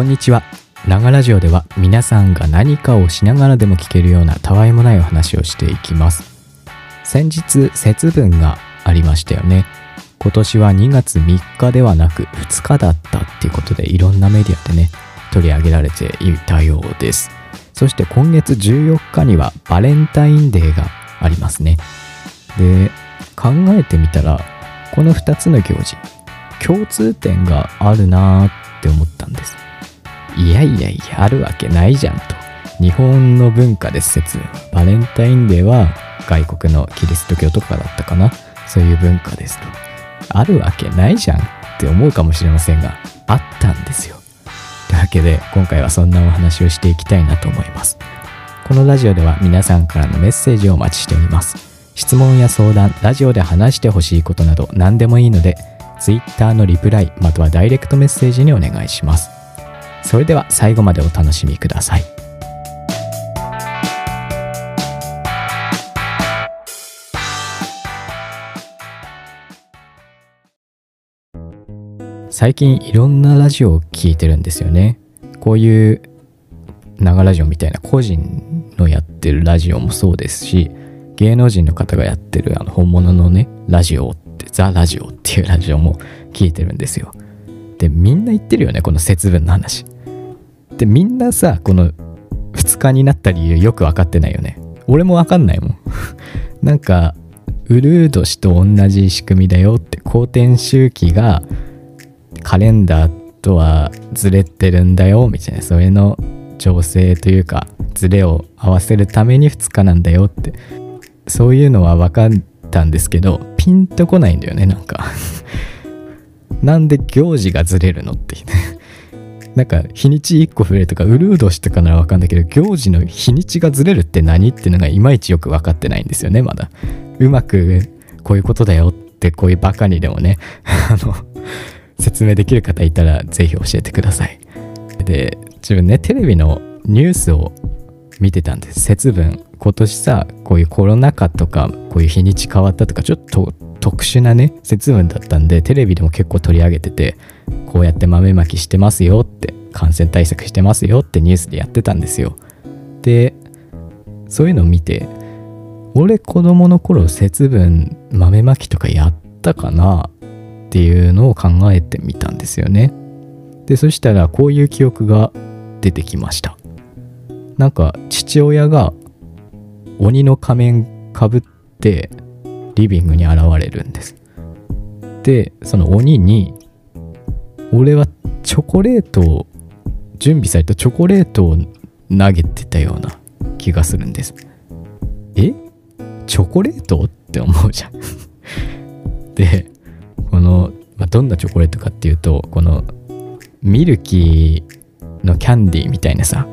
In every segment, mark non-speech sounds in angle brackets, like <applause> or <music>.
こんにちは。ながラジオでは皆さんが何かをしながらでも聞けるようなたわいもないお話をしていきます。先日節分がありましたよね。今年は2月3日ではなく2日だったっていうことでいろんなメディアでね取り上げられていたようです。そして今月14日にはバレンタインデーがありますね。で、考えてみたらこの2つの行事共通点があるなーって思ったんです。いやいやいや、あるわけないじゃんと。日本の文化です説。バレンタインデーは外国のキリスト教とかだったかな。そういう文化ですと。あるわけないじゃんって思うかもしれませんが、あったんですよ。というわけで、今回はそんなお話をしていきたいなと思います。このラジオでは皆さんからのメッセージをお待ちしております。質問や相談、ラジオで話してほしいことなど何でもいいので、Twitter のリプライまたはダイレクトメッセージにお願いします。それでは最後までお楽しみください。最近いろんなラジオを聞いてるんですよね。こういう長ラジオみたいな個人のやってるラジオもそうですし、芸能人の方がやってるあの本物のね、ラジオって、ザ・ラジオっていうラジオも聞いてるんですよ。で、みんな言ってるよね、この節分の話。で、みんなさ、この2日になった理由よく分かってないよね。俺も分かんないもん。<laughs> なんか、ウルー年と同じ仕組みだよって、公転周期がカレンダーとはずれてるんだよ、みたいな、それの調整というか、ずれを合わせるために2日なんだよって、そういうのは分かったんですけど、ピンとこないんだよね、なんか。<laughs> なんで行事がずれるのって。なんか日にち1個増えるとかウルー年とかなら分かんないけど行事の日にちがずれるって何っていうのがいまいちよく分かってないんですよねまだ。うまくこういうことだよってこういうバカにでもねあの説明できる方いたらぜひ教えてください。で自分ねテレビのニュースを見てたんです。節分。今年さこういうコロナ禍とかこういう日にち変わったとかちょっと特殊なね節分だったんでテレビでも結構取り上げててこうやって豆まきしてますよって感染対策してますよってニュースでやってたんですよ。でそういうのを見て俺子供の頃節分豆まきとかやったかなっていうのを考えてみたんですよね。でそしたらこういう記憶が出てきました。なんか父親が鬼の仮面かぶってリビングに現れるんです。でその鬼に俺はチョコレートを準備されたチョコレートを投げてたような気がするんです。え？チョコレートって思うじゃん。<laughs> でこの、まあ、どんなチョコレートかっていうとこのミルキーのキャンディーみたいなさ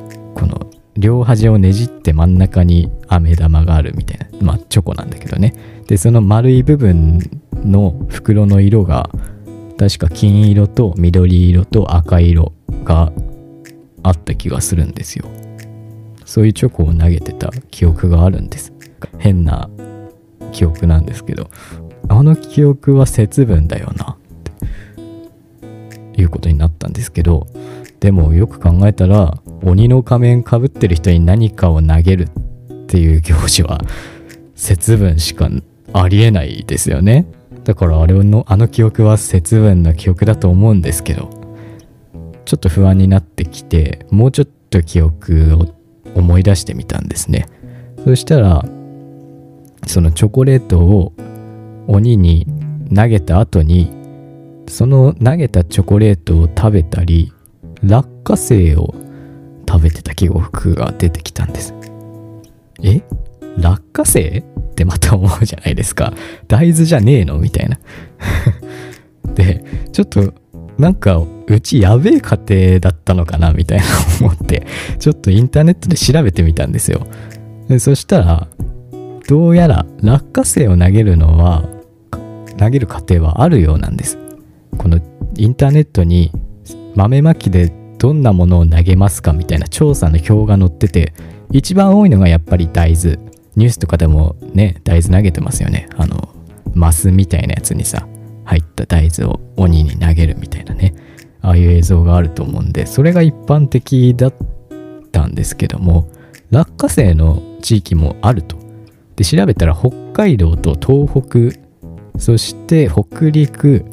両端をねじって真ん中に飴玉があるみたいなまあチョコなんだけどね。でその丸い部分の袋の色が確か金色と緑色と赤色があった気がするんですよ。そういうチョコを投げてた記憶があるんです。変な記憶なんですけどあの記憶は節分だよなっていうことになったんですけどでもよく考えたら鬼の仮面かぶってる人に何かを投げるっていう行事は節分しかありえないですよね。だからあれのあの記憶は節分の記憶だと思うんですけどちょっと不安になってきてもうちょっと記憶を思い出してみたんですね。そしたらそのチョコレートを鬼に投げた後にその投げたチョコレートを食べたり落花生を食べてた記憶が出てきたんです。え？落花生？ってまた思うじゃないですか。大豆じゃねえの？みたいな。<laughs> でちょっとなんかうちやべえ家庭だったのかな？みたいな思ってちょっとインターネットで調べてみたんですよ。でそしたらどうやら落花生を投げるのは投げる過程はあるようなんです。このインターネットに豆まきでどんなものを投げますかみたいな調査の表が載ってて一番多いのがやっぱり大豆。ニュースとかでもね大豆投げてますよね。あのマスみたいなやつにさ入った大豆を鬼に投げるみたいなね。ああいう映像があると思うんでそれが一般的だったんですけども落花生の地域もあると。で調べたら北海道と東北そして北陸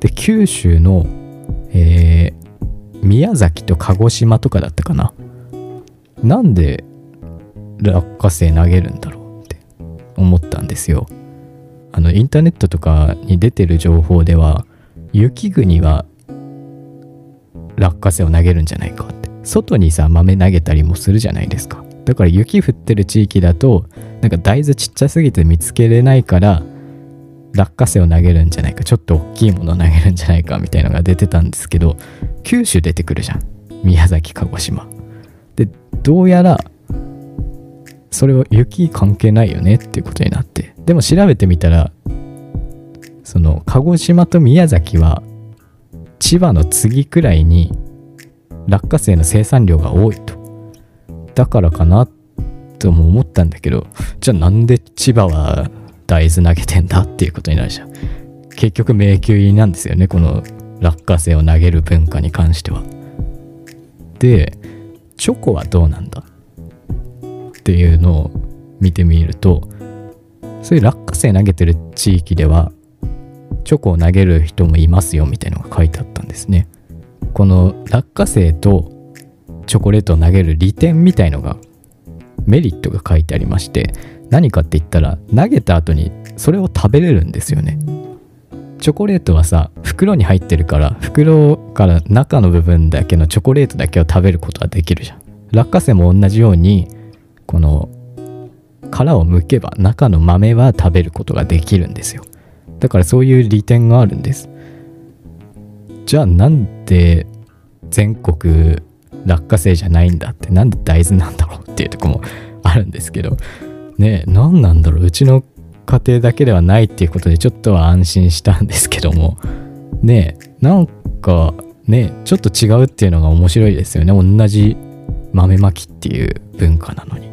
で九州の、えー、宮崎と鹿児島とかだったかな？なんで落花生投げるんだろうって思ったんですよ。あのインターネットとかに出てる情報では雪国は落花生を投げるんじゃないかって。外にさ豆投げたりもするじゃないですか。だから雪降ってる地域だとなんか大豆ちっちゃすぎて見つけれないから落花生を投げるんじゃないかちょっと大きいものを投げるんじゃないかみたいのが出てたんですけど九州出てくるじゃん。宮崎鹿児島。でどうやらそれは雪関係ないよねっていうことになって。でも調べてみたらその鹿児島と宮崎は千葉の次くらいに落花生の生産量が多いと。だからかなとも思ったんだけどじゃあなんで千葉は大豆投げてんだっていうことになるじゃん結局迷宮入りなんですよねこの落花生を投げる文化に関しては。でチョコはどうなんだ？っていうのを見てみるとそういう落花生投げてる地域ではチョコを投げる人もいますよみたいなのが書いてあったんですね。この落花生とチョコレートを投げる利点みたいのがメリットが書いてありまして何かって言ったら投げた後にそれを食べれるんですよね。チョコレートはさ袋に入ってるから袋から中の部分だけのチョコレートだけを食べることができるじゃん。落花生も同じようにこの殻を剥けば中の豆は食べることができるんですよ。だからそういう利点があるんです。じゃあなんで全国落花生じゃないんだってなんで大豆なんだろうっていうとこもあるんですけど。ね何なんだろう。うちの家庭だけではないっていうことでちょっとは安心したんですけども。ねなんかねちょっと違うっていうのが面白いですよね。同じ豆まきっていう文化なのに。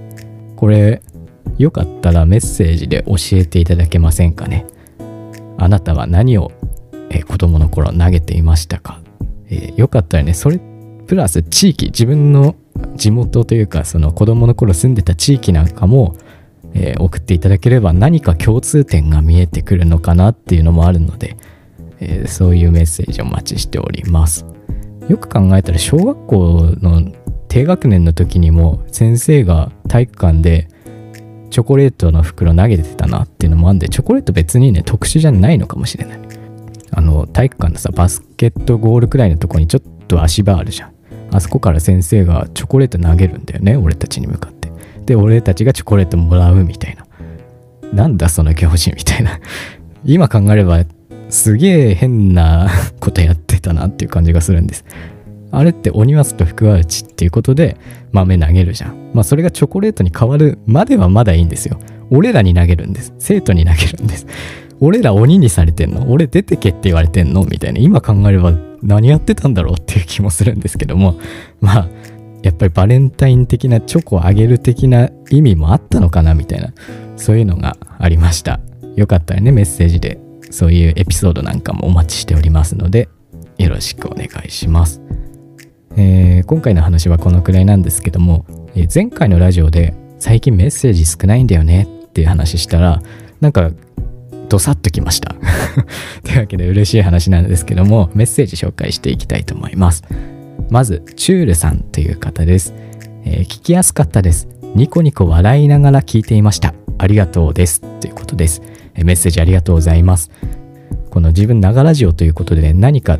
これよかったらメッセージで教えていただけませんかね。あなたは何を、えー、子供の頃投げていましたか、えー、よかったらね。それプラス地域自分の地元というかその子供の頃住んでた地域なんかも、えー、送っていただければ何か共通点が見えてくるのかなっていうのもあるので、えー、そういうメッセージをお待ちしております。よく考えたら小学校の低学年の時にも先生が体育館でチョコレートの袋投げてたなっていうのもあんでチョコレート別にね特殊じゃないのかもしれない。あの体育館のさバスケットゴールくらいのとこにちょっと足場あるじゃん。あそこから先生がチョコレート投げるんだよね俺たちに向かって。で俺たちがチョコレートもらうみたいななんだその行事みたいな今考えればすげえ変なことやってたなっていう感じがするんですあれって鬼松と福は内っていうことで豆投げるじゃん。まあそれがチョコレートに変わるまではまだいいんですよ。俺らに投げるんです。生徒に投げるんです。俺ら鬼にされてんの？俺出てけって言われてんの？みたいな。今考えれば何やってたんだろうっていう気もするんですけども。まあ、やっぱりバレンタイン的なチョコをあげる的な意味もあったのかなみたいな。そういうのがありました。よかったらね、メッセージでそういうエピソードなんかもお待ちしておりますので、よろしくお願いします。えー、今回の話はこのくらいなんですけども、えー、前回のラジオで最近メッセージ少ないんだよねっていう話したらなんかドサッときましたというわけで嬉しい話なんですけどもメッセージ紹介していきたいと思いますまずチュールさんという方です、えー、聞きやすかったです。ニコニコ笑いながら聞いていました。ありがとうです。ということです、えメッセージありがとうございます。この自分ながラジオということで、ね、何か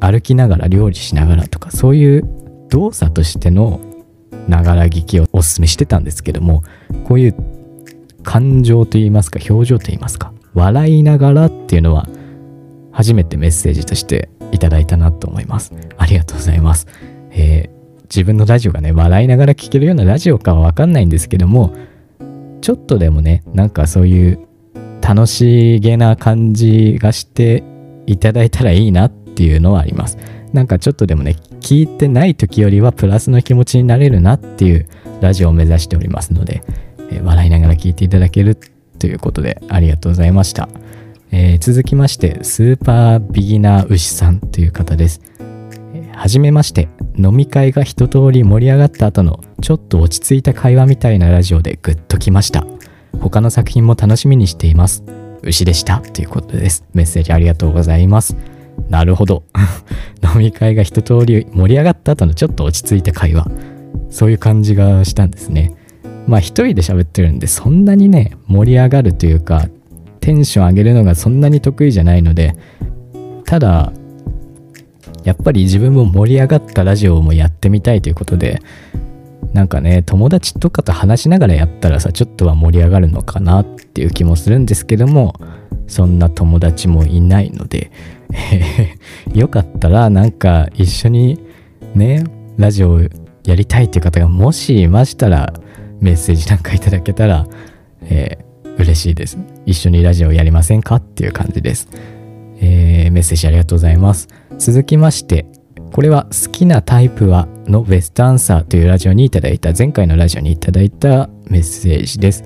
歩きながら料理しながらとかそういう動作としてのながら聞きをおすすめしてたんですけどもこういう感情といいますか表情といいますか笑いながらっていうのは初めてメッセージとしてただいたなと思いますありがとうございます、えー、自分のラジオがね笑いながら聞けるようなラジオかはわかんないんですけどもちょっとでもねなんかそういう楽しげな感じがしていただいたらいいなっていうのはあります。なんかちょっとでもね、聞いてない時よりはプラスの気持ちになれるなっていうラジオを目指しておりますので、えー、笑いながら聞いていただけるということでありがとうございました。えー、続きまして、スーパービギナー牛さんという方です。はじめまして飲み会が一通り盛り上がった後のちょっと落ち着いた会話みたいなラジオでグッときました。他の作品も楽しみにしています。牛でしたということです。メッセージありがとうございます。なるほど。<laughs> 飲み会が一通り盛り上がった後のちょっと落ち着いた会話。そういう感じがしたんですね。まあ一人で喋ってるんでそんなにね盛り上がるというかテンション上げるのがそんなに得意じゃないのでただやっぱり自分も盛り上がったラジオもやってみたいということでなんかね友達とかと話しながらやったらさちょっとは盛り上がるのかなっていう気もするんですけどもそんな友達もいないので <laughs> よかったらなんか一緒にねラジオやりたいっていう方がもしいましたらメッセージなんかいただけたら、えー、嬉しいです一緒にラジオやりませんか？っていう感じです、えー、メッセージありがとうございます続きましてこれは好きなタイプはのベストアンサーというラジオにいただいた前回のラジオにいただいたメッセージです。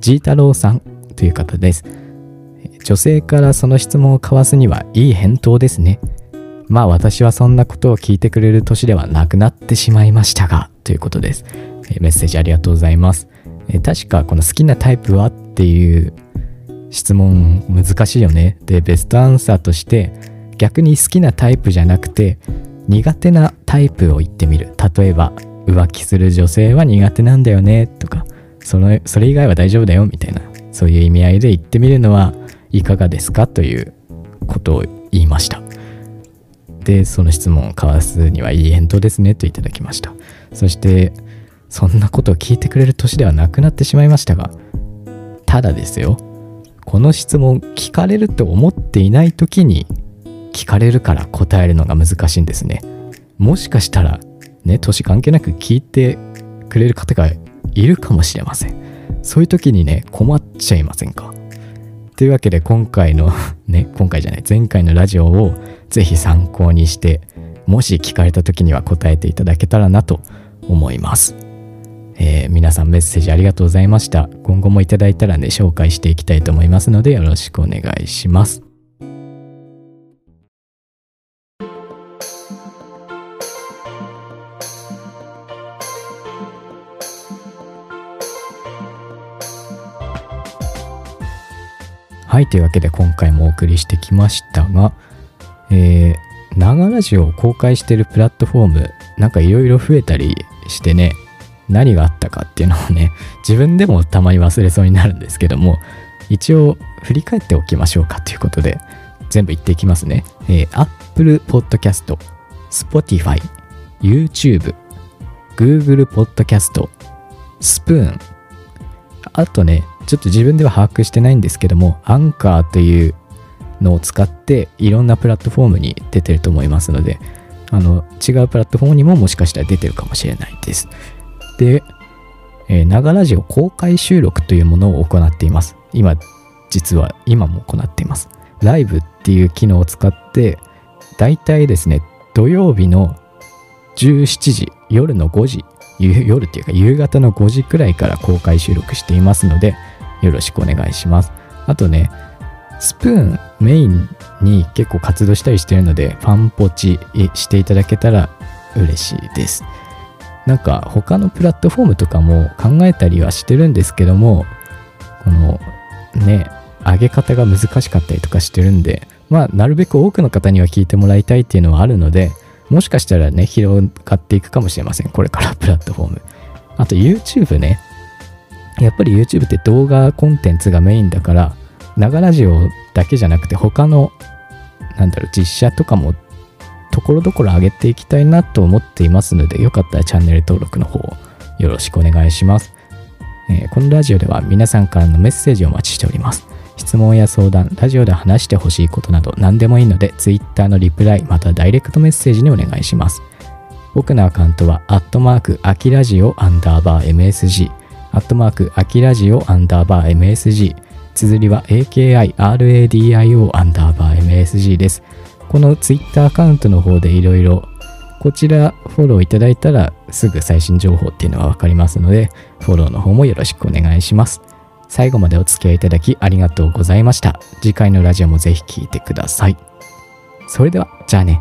ジー太郎さんという方です。女性からその質問を交わすにはいい返答ですね。まあ私はそんなことを聞いてくれる年ではなくなってしまいましたがということです。メッセージありがとうございます。確かこの好きなタイプはっていう質問難しいよね。で、ベストアンサーとして逆に好きなタイプじゃなくて苦手なタイプを言ってみる。例えば浮気する女性は苦手なんだよね。とかそのそれ以外は大丈夫だよみたいなそういう意味合いで言ってみるのはいかがですか？ということを言いました。でその質問を交わすにはいい返答ですね。といただきました。そしてそんなことを聞いてくれる年ではなくなってしまいましたがただですよこの質問聞かれると思っていない時に聞かれるから答えるのが難しいんですね。もしかしたら、ね、年関係なく聞いてくれる方がいるかもしれません。そういう時にね、困っちゃいませんか？というわけで今回の <laughs> ね、今回じゃない、前回のラジオをぜひ参考にして、もし聞かれた時には答えていただけたらなと思います。えー、皆さんメッセージありがとうございました。今後もいただいたらね、紹介していきたいと思いますのでよろしくお願いします。はい、というわけで今回もお送りしてきましたが、えー、長ラジオを公開してるプラットフォーム、なんかいろいろ増えたりしてね、何があったかっていうのをね、自分でもたまに忘れそうになるんですけども、一応振り返っておきましょうかということで、全部言っていきますね。えー、Apple Podcast、Spotify、YouTube、Google Podcast、Spoon、あとね、ちょっと自分では把握してないんですけども、アンカーというのを使っていろんなプラットフォームに出てると思いますので、あの違うプラットフォームにももしかしたら出てるかもしれないです。で、え、長ラジオ公開収録というものを行っています。今、実は今も行っています。ライブっていう機能を使って、だいたいですね、土曜日の17時、夜の5時、夜っていうか夕方の5時くらいから公開収録していますので、よろしくお願いします。あとね、スプーンメインに結構活動したりしてるので、ファンポチしていただけたら嬉しいです。なんか他のプラットフォームとかも考えたりはしてるんですけども、このね、上げ方が難しかったりとかしてるんで、まあ、なるべく多くの方には聞いてもらいたいっていうのはあるので、もしかしたらね、広がっていくかもしれません。これから <laughs> プラットフォーム。あと YouTube ね。やっぱり YouTube って動画コンテンツがメインだから、長ラジオだけじゃなくて他の、なんだろう、実写とかもところどころ上げていきたいなと思っていますので、よかったらチャンネル登録の方よろしくお願いします。えー、このラジオでは皆さんからのメッセージをお待ちしております。質問や相談、ラジオで話してほしいことなど何でもいいので、Twitter のリプライ、またダイレクトメッセージにお願いします。僕のアカウントは、アットマーク、アキラジオアンダーバー MSG、アットマーク、アキラジオアンダーバー MSG、綴りは AKIRADIO アンダーバー MSG です。この Twitter アカウントの方でいろいろこちらフォローいただいたらすぐ最新情報っていうのはわかりますので、フォローの方もよろしくお願いします。最後までお付き合いいただきありがとうございました。次回のラジオもぜひ聴いてください。それでは、じゃあね。